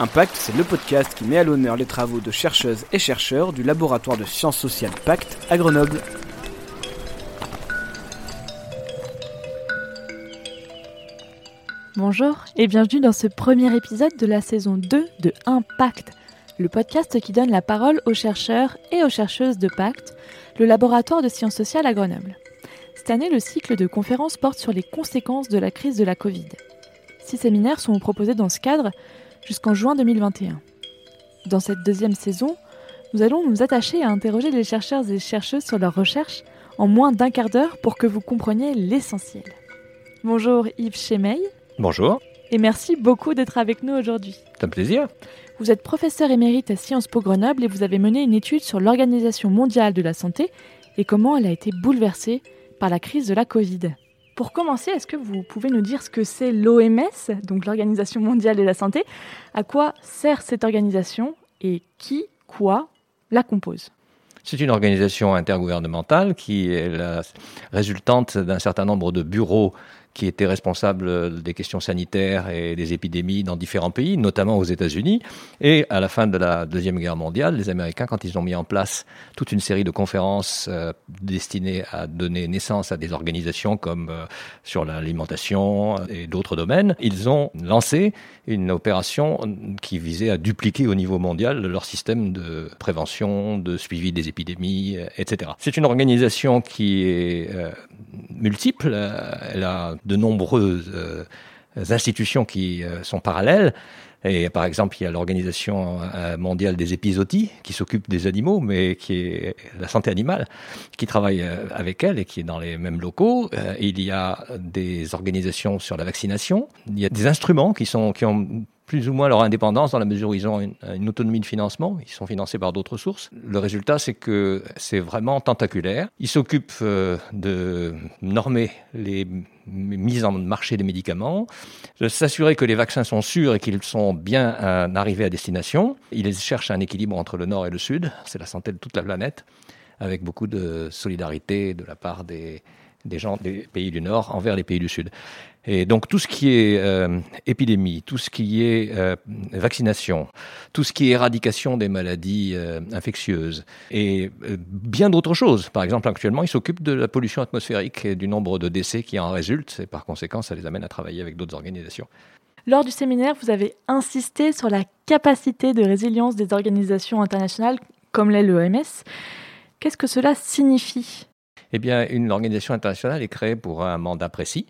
Impact, c'est le podcast qui met à l'honneur les travaux de chercheuses et chercheurs du laboratoire de sciences sociales Pacte à Grenoble. Bonjour et bienvenue dans ce premier épisode de la saison 2 de Impact, le podcast qui donne la parole aux chercheurs et aux chercheuses de Pacte, le laboratoire de sciences sociales à Grenoble. Cette année, le cycle de conférences porte sur les conséquences de la crise de la Covid. Six séminaires sont proposés dans ce cadre jusqu'en juin 2021. Dans cette deuxième saison, nous allons nous attacher à interroger les chercheurs et chercheuses sur leurs recherches en moins d'un quart d'heure pour que vous compreniez l'essentiel. Bonjour Yves Chemeil. Bonjour. Et merci beaucoup d'être avec nous aujourd'hui. C'est un plaisir. Vous êtes professeur émérite à Sciences Po Grenoble et vous avez mené une étude sur l'Organisation mondiale de la santé et comment elle a été bouleversée par la crise de la Covid. Pour commencer, est-ce que vous pouvez nous dire ce que c'est l'OMS, donc l'Organisation mondiale de la santé? À quoi sert cette organisation et qui, quoi, la compose? C'est une organisation intergouvernementale qui est la résultante d'un certain nombre de bureaux qui était responsable des questions sanitaires et des épidémies dans différents pays, notamment aux États-Unis. Et à la fin de la Deuxième Guerre mondiale, les Américains, quand ils ont mis en place toute une série de conférences euh, destinées à donner naissance à des organisations comme euh, sur l'alimentation et d'autres domaines, ils ont lancé une opération qui visait à dupliquer au niveau mondial leur système de prévention, de suivi des épidémies, etc. C'est une organisation qui est euh, multiple. Elle a de nombreuses euh, institutions qui euh, sont parallèles. Et par exemple, il y a l'Organisation euh, mondiale des épizooties qui s'occupe des animaux, mais qui est la santé animale, qui travaille avec elle et qui est dans les mêmes locaux. Il y a des organisations sur la vaccination. Il y a des instruments qui sont qui ont plus ou moins leur indépendance dans la mesure où ils ont une, autonomie de financement. Ils sont financés par d'autres sources. Le résultat, c'est que c'est vraiment tentaculaire. Ils s'occupent euh, de normer les mises en marché des médicaments, de s'assurer que les vaccins sont sûrs et qu'ils sont bien euh, arrivés à destination. Ils cherchent un équilibre entre le nord et le sud. C'est la santé de toute la planète, avec beaucoup de solidarité de la part des, des gens des pays du Nord envers les pays du Sud. Et donc tout ce qui est euh, épidémie, tout ce qui est euh, vaccination, tout ce qui est éradication des maladies euh, infectieuses et bien d'autres choses. Par exemple, actuellement, ils s'occupent de la pollution atmosphérique et du nombre de décès qui en résultent et par conséquent, ça les amène à travailler avec d'autres organisations. Lors du séminaire, vous avez insisté sur la capacité de résilience des organisations internationales comme l'est l'OMS. Qu'est-ce que cela signifie? Eh bien, une organisation internationale est créée pour un mandat précis.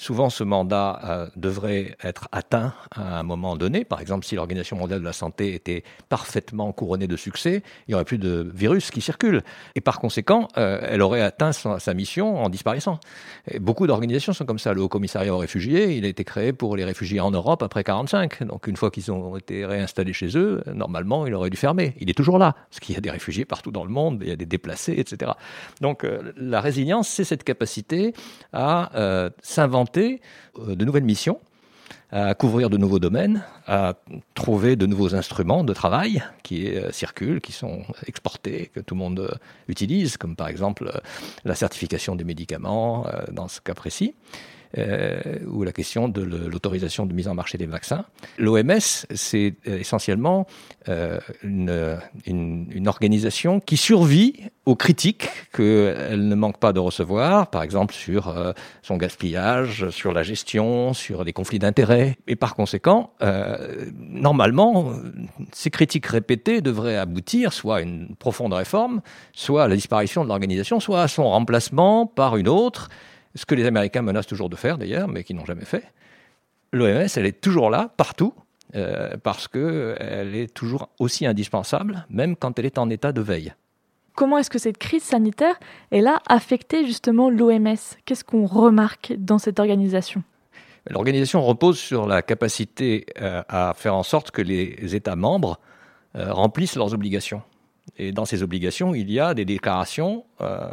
Souvent, ce mandat euh, devrait être atteint à un moment donné. Par exemple, si l'Organisation mondiale de la santé était parfaitement couronnée de succès, il n'y aurait plus de virus qui circulent. Et par conséquent, euh, elle aurait atteint sa, mission en disparaissant. Beaucoup d'organisations sont comme ça. Le Haut Commissariat aux réfugiés, il a été créé pour les réfugiés en Europe après 1945. Donc, une fois qu'ils ont été réinstallés chez eux, normalement, il aurait dû fermer. Il est toujours là, parce qu'il y a des réfugiés partout dans le monde, il y a des déplacés, etc. Donc, euh, la résilience, c'est cette capacité à s'inventer euh, de nouvelles missions, à couvrir de nouveaux domaines, à trouver de nouveaux instruments de travail qui euh, circulent, qui sont exportés, que tout le monde euh, utilise, comme par exemple la certification des médicaments dans ce cas précis. Ou la question de l'autorisation de mise en marché des vaccins. L'OMS, c'est essentiellement une, une, organisation qui survit aux critiques qu'elle ne manque pas de recevoir, par exemple sur euh, son gaspillage, sur la gestion, sur les conflits d'intérêts. Et par conséquent, euh, normalement, ces critiques répétées devraient aboutir soit à une profonde réforme, soit à la disparition de l'organisation, soit à son remplacement par une autre, ce que les Américains menacent toujours de faire d'ailleurs, mais qui n'ont jamais fait. L'OMS, elle est toujours là, partout, euh, parce qu'elle est toujours aussi indispensable, même quand elle est en état de veille comment est-ce que cette crise sanitaire, elle a affecté justement l'OMS Qu'est-ce qu'on remarque dans cette organisation? L'organisation repose sur la capacité euh, à faire en sorte que les États membres euh, remplissent leurs obligations. Et dans ces obligations, il y a des déclarations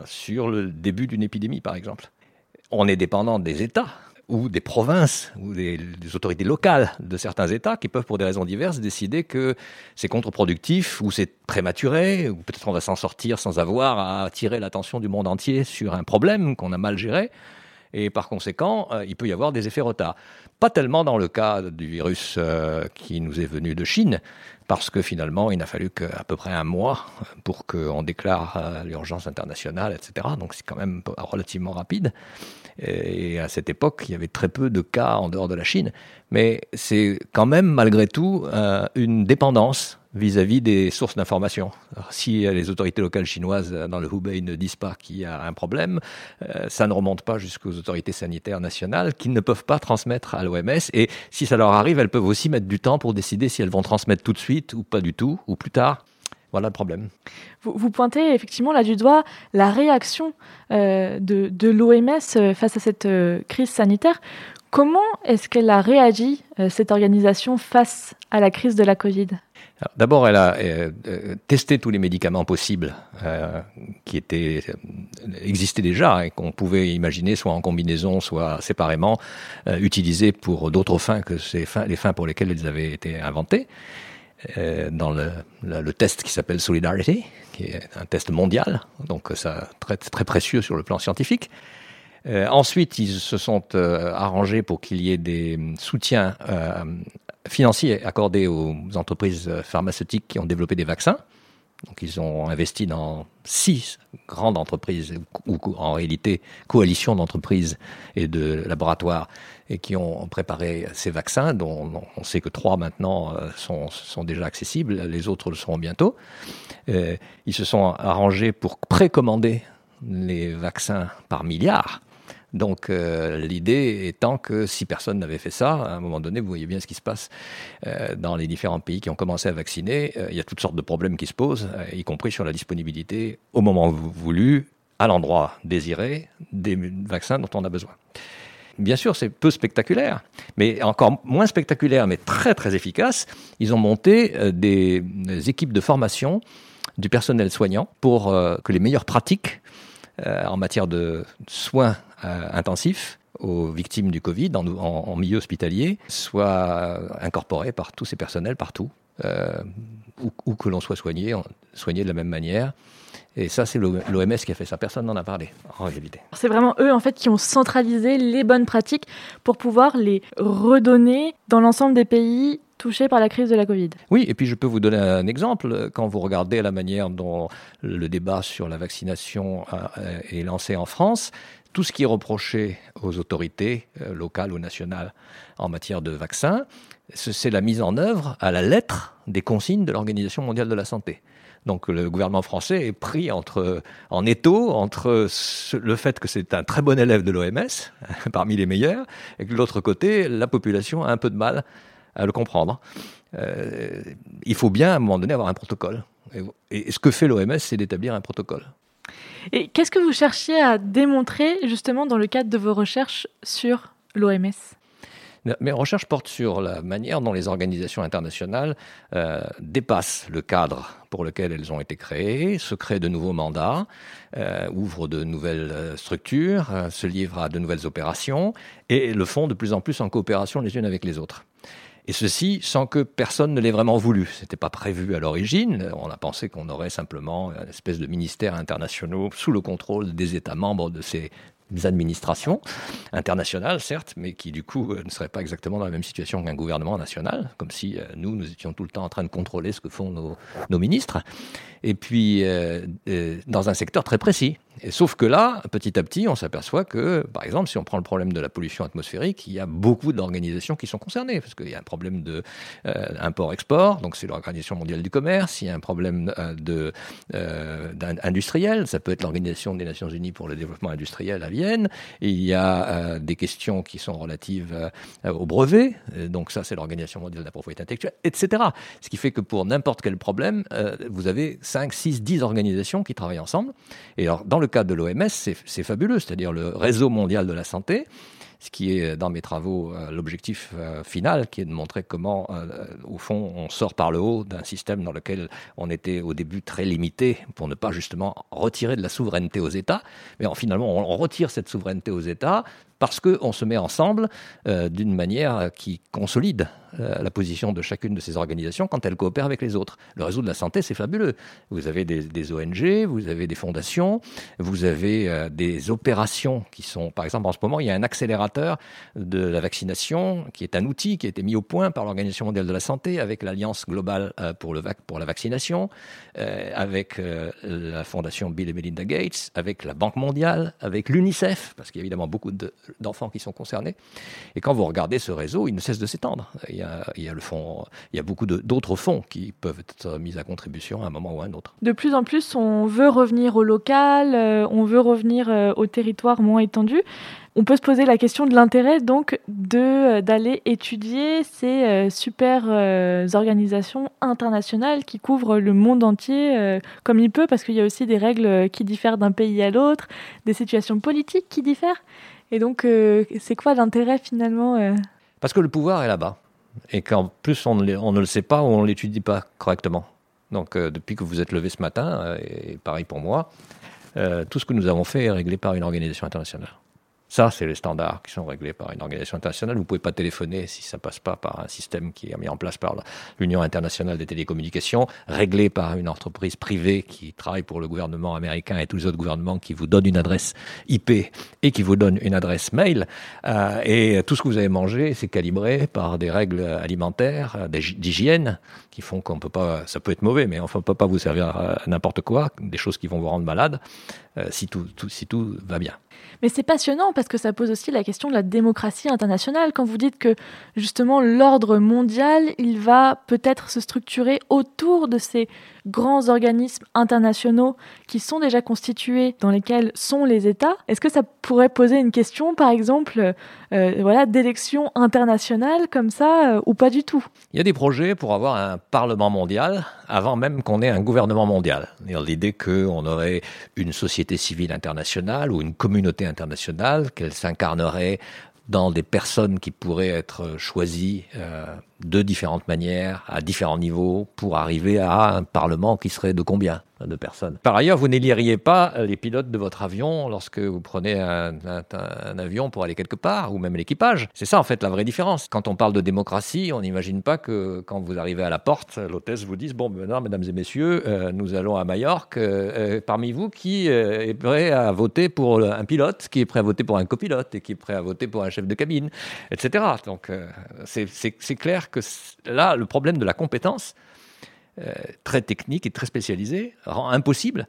sur le début d'une épidémie, par exemple. On est dépendant des États ou des provinces ou des, autorités locales de certains États qui peuvent, pour des raisons diverses, décider que c'est contre-productif ou c'est prématuré, ou peut-être on va s'en sortir sans avoir à attirer l'attention du monde entier sur un problème qu'on a mal géré. et par conséquent, il peut y avoir des effets retard. Pas tellement dans le cas du virus qui nous est venu de Chine, parce que finalement, il n'a fallu qu'à peu près un mois pour qu'on déclare l'urgence internationale, etc. Donc c'est quand même relativement rapide. Et à cette époque, il y avait très peu de cas en dehors de la Chine. Mais c'est quand même, malgré tout, euh, une dépendance vis-à-vis des sources d'information. Si les autorités locales chinoises dans le Hubei ne disent pas qu'il y a un problème, euh, ça ne remonte pas jusqu'aux autorités sanitaires nationales qui ne peuvent pas transmettre à Et si ça leur arrive, elles peuvent aussi mettre du temps pour décider si elles vont transmettre tout de suite ou pas du tout, ou plus tard. Voilà le problème. Vous, pointez effectivement là du doigt la réaction euh, de, l'OMS euh, face à cette euh, crise sanitaire. Comment est-ce qu'elle a réagi, cette organisation, face à la crise de la Covid? D'abord, elle a testé tous les médicaments possibles qui étaient, existaient déjà et qu'on pouvait imaginer soit en combinaison, soit séparément, utilisés pour d'autres fins que les fins pour lesquelles ils avaient été inventés. Euh, dans le, le, test qui s'appelle Solidarity, qui est un test mondial, donc ça très, très précieux sur le plan scientifique. Euh, ensuite, ils se sont euh, arrangés pour qu'il y ait des soutiens euh, financiers accordés aux entreprises pharmaceutiques qui ont développé des vaccins. Donc ils ont investi dans six grandes entreprises, ou en réalité coalitions d'entreprises et de laboratoires, et qui ont préparé ces vaccins, dont on sait que trois maintenant sont, sont déjà accessibles, les autres le seront bientôt. Ils se sont arrangés pour précommander les vaccins par milliards donc euh, l'idée étant que si personne n'avait fait ça, à un moment donné, vous voyez bien ce qui se passe euh, dans les différents pays qui ont commencé à vacciner. Euh, il y a toutes sortes de problèmes qui se posent, y compris sur la disponibilité au moment voulu, à l'endroit désiré, des vaccins dont on a besoin. Bien sûr, c'est peu spectaculaire, mais encore moins spectaculaire, mais très très efficace. Ils ont monté des, équipes de formation du personnel soignant pour que les meilleures pratiques en matière de soins intensif aux victimes du Covid en, milieu hospitalier soit incorporé par tous ces personnels partout, euh, où, que l'on soit soigné, soigné de la même manière. Et ça, c'est l'OMS qui a fait ça. Personne n'en a parlé, en réalité. C'est vraiment eux, en fait, qui ont centralisé les bonnes pratiques pour pouvoir les redonner dans l'ensemble des pays touchés par la crise de la Covid. Oui, et puis je peux vous donner un exemple. Quand vous regardez la manière dont le débat sur la vaccination euh, est lancé en France, tout ce qui est reproché aux autorités euh, locales ou nationales en matière de vaccins, c'est la mise en œuvre à la lettre des consignes de l'Organisation mondiale de la santé. Donc le gouvernement français est pris entre, en étau entre le fait que c'est un très bon élève de l'OMS, parmi les meilleurs, et que de l'autre côté, la population a un peu de mal à le comprendre. Euh, il faut bien à un moment donné avoir un protocole. et ce que fait l'OMS, c'est d'établir un protocole. Et qu'est-ce que vous cherchiez à démontrer justement dans le cadre de vos recherches sur l'OMS mes recherches portent sur la manière dont les organisations internationales euh, dépassent le cadre pour lequel elles ont été créées, se créent de nouveaux mandats, euh, ouvrent de nouvelles euh, structures, se livrent à de nouvelles opérations et le font de plus en plus en coopération les unes avec les autres. Et ceci sans que personne ne l'ait vraiment voulu. C'était pas prévu à l'origine. On a pensé qu'on aurait simplement une espèce de ministère internationaux sous le contrôle des États membres de ces administrations internationales, certes, mais qui du coup euh, ne seraient pas exactement dans la même situation qu'un gouvernement national, comme si euh, nous, nous étions tout le temps en train de contrôler ce que font nos, nos ministres, et puis euh, dans un secteur très précis. Et sauf que là, petit à petit, on s'aperçoit que, par exemple, si on prend le problème de la pollution atmosphérique, il y a beaucoup d'organisations qui sont concernées, parce qu'il y a un problème de import-export, donc c'est l'Organisation mondiale du commerce, il y a un problème de industriel, ça peut être l'Organisation des Nations Unies pour le développement industriel à il y a euh, des questions qui sont relatives euh, au brevet. Euh, donc ça, c'est l'Organisation mondiale de la propriété intellectuelle, etc. Ce qui fait que pour n'importe quel problème, vous avez 5, 6, 10 organisations qui travaillent ensemble. Et alors, dans le cas de l'OMS, c'est fabuleux, c'est-à-dire le réseau mondial de la santé ce qui est dans mes travaux euh, l'objectif euh, final, qui est de montrer comment, euh, au fond, on sort par le haut d'un système dans lequel on était au début très limité pour ne pas justement retirer de la souveraineté aux États, mais finalement on retire cette souveraineté aux États parce qu'on se met ensemble euh, d'une manière qui consolide euh, la position de chacune de ces organisations quand elles coopèrent avec les autres. Le réseau de la santé, c'est fabuleux. Vous avez des, ONG, vous avez des fondations, vous avez euh, des opérations qui sont, par exemple, en ce moment, il y a un accélérateur de la vaccination qui est un outil qui a été mis au point par l'Organisation mondiale de la santé avec l'Alliance globale pour, le pour la vaccination, avec la fondation Bill et Melinda Gates, avec la Banque mondiale, avec l'UNICEF, parce qu'il y a évidemment beaucoup d'enfants qui sont concernés. Et quand vous regardez ce réseau, il ne cesse de s'étendre. Il y a, le il y a beaucoup d'autres fonds qui peuvent être mis à contribution à un moment ou à un autre. De plus en plus, on veut revenir au local, euh, on veut revenir euh, au territoire moins étendu. On peut se poser la question de l'intérêt donc de euh, d'aller étudier ces super organisations internationales qui couvrent le monde entier comme il peut parce qu'il y a aussi des règles qui diffèrent d'un pays à l'autre, des situations politiques qui diffèrent. Et donc c'est quoi l'intérêt finalement Parce que le pouvoir est là-bas et qu'en plus on ne, le sait pas ou on l'étudie pas correctement. Donc euh, depuis que vous êtes levé ce matin, euh, et pareil pour moi, euh, tout ce que nous avons fait est réglé par une organisation internationale. Ça, c'est les standards qui sont réglés par une organisation internationale. Vous ne pouvez pas téléphoner si ça ne passe pas par un système qui est mis en place par l'Union internationale des télécommunications, réglé par une entreprise privée qui travaille pour le gouvernement américain et tous les autres gouvernements qui vous donnent une adresse IP et qui vous donnent une adresse mail. Euh, et tout ce que vous avez mangé, c'est calibré par des règles alimentaires, d'hygiène, qui font qu'on peut pas, ça peut être mauvais, mais enfin, on peut pas vous servir à n'importe quoi, des choses qui vont vous rendre malade, euh, si, tout, si tout va bien. Mais c'est passionnant parce que ça pose aussi la question de la démocratie internationale. Quand vous dites que justement l'ordre mondial, il va peut-être se structurer autour de ces grands organismes internationaux qui sont déjà constitués, dans lesquels sont les États, est-ce que ça pourrait poser une question, par exemple, euh, voilà, d'élection internationale comme ça, euh, ou pas du tout? Il y a des projets pour avoir un Parlement mondial avant même qu'on ait un gouvernement mondial. L'idée qu'on aurait une société civile internationale ou une communauté internationale, qu'elle s'incarnerait dans des personnes qui pourraient être choisies euh, de différentes manières, à différents niveaux, pour arriver à un Parlement qui serait de combien de personnes? Par ailleurs, vous n'éliriez pas les pilotes de votre avion lorsque vous prenez un, avion pour aller quelque part, ou même l'équipage. C'est ça en fait la vraie différence. Quand on parle de démocratie, on n'imagine pas que quand vous arrivez à la porte, l'hôtesse vous dise, bon, maintenant, mesdames et messieurs, euh, nous allons à Majorque. Euh, parmi vous, qui est prêt à voter pour un pilote, qui est prêt à voter pour un copilote, et qui est prêt à voter pour un chef de cabine, etc. Donc c'est clair que là, le problème de la compétence, euh, très technique et très spécialisée, rend impossible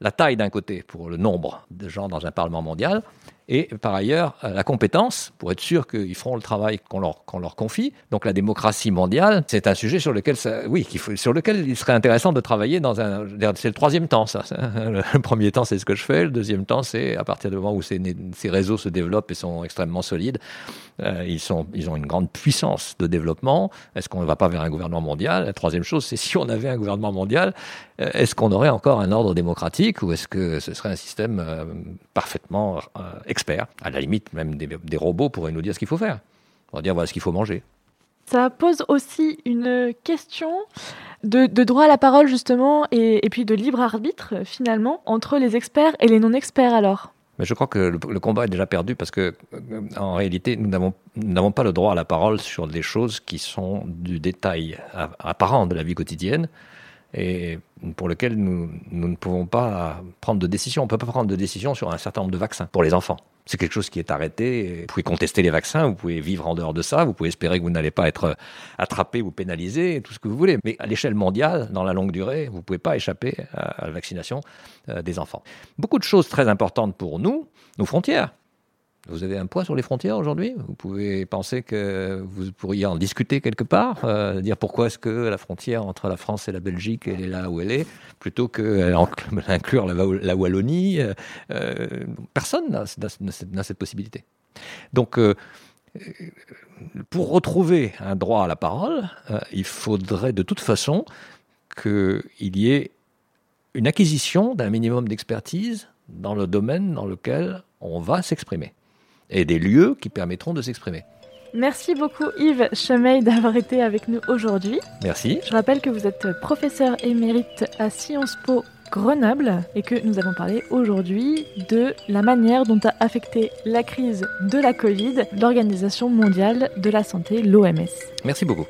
la taille d'un côté pour le nombre de gens dans un Parlement mondial, et par ailleurs euh, la compétence pour être sûr qu'ils feront le travail qu'on leur, qu'on leur confie. Donc la démocratie mondiale, c'est un sujet sur lequel, ça, oui, sur lequel il serait intéressant de travailler dans un. C'est le troisième temps, ça. Le premier temps, c'est ce que je fais. Le deuxième temps, c'est à partir du moment où ces, ces réseaux se développent et sont extrêmement solides, euh, ils, sont, ils ont une grande puissance de développement. Est-ce qu'on ne va pas vers un gouvernement mondial? La troisième chose, c'est si on avait un gouvernement mondial, euh, est-ce qu'on aurait encore un ordre démocratique ou est-ce que ce serait un système euh, parfaitement expert À la limite, même des, robots pourraient nous dire ce qu'il faut faire. On va dire voilà ce qu'il faut manger. Ça pose aussi une question de, droit à la parole justement et, et puis de libre arbitre finalement entre les experts et les non-experts alors. Mais je crois que le, combat est déjà perdu parce que, euh, en réalité, nous n'avons pas le droit à la parole sur des choses qui sont du détail apparent de la vie quotidienne et pour lequel nous, nous ne pouvons pas prendre de décision. On ne peut pas prendre de décision sur un certain nombre de vaccins pour les enfants. C'est quelque chose qui est arrêté. Vous pouvez contester les vaccins, vous pouvez vivre en dehors de ça, vous pouvez espérer que vous n'allez pas être attrapé ou pénalisé, tout ce que vous voulez. Mais à l'échelle mondiale, dans la longue durée, vous ne pouvez pas échapper à la vaccination euh, des enfants. Beaucoup de choses très importantes pour nous, nos frontières. Vous avez un poids sur les frontières aujourd'hui? Vous pouvez penser que vous pourriez en discuter quelque part, euh, dire pourquoi est-ce que la frontière entre la France et la Belgique, est là où elle est, plutôt qu'inclure la, la, Wallonie. Euh, euh, personne n'a cette possibilité. Donc, pour retrouver un droit à la parole, il faudrait de toute façon qu'il y ait une acquisition d'un minimum d'expertise dans le domaine dans lequel on va s'exprimer et des lieux qui permettront de s'exprimer. Merci beaucoup Yves Chemeil d'avoir été avec nous aujourd'hui. Merci. Je rappelle que vous êtes professeur émérite à Sciences Po Grenoble et que nous avons parlé aujourd'hui de la manière dont a affecté la crise de la Covid l'Organisation mondiale de la santé, l'OMS. Merci beaucoup.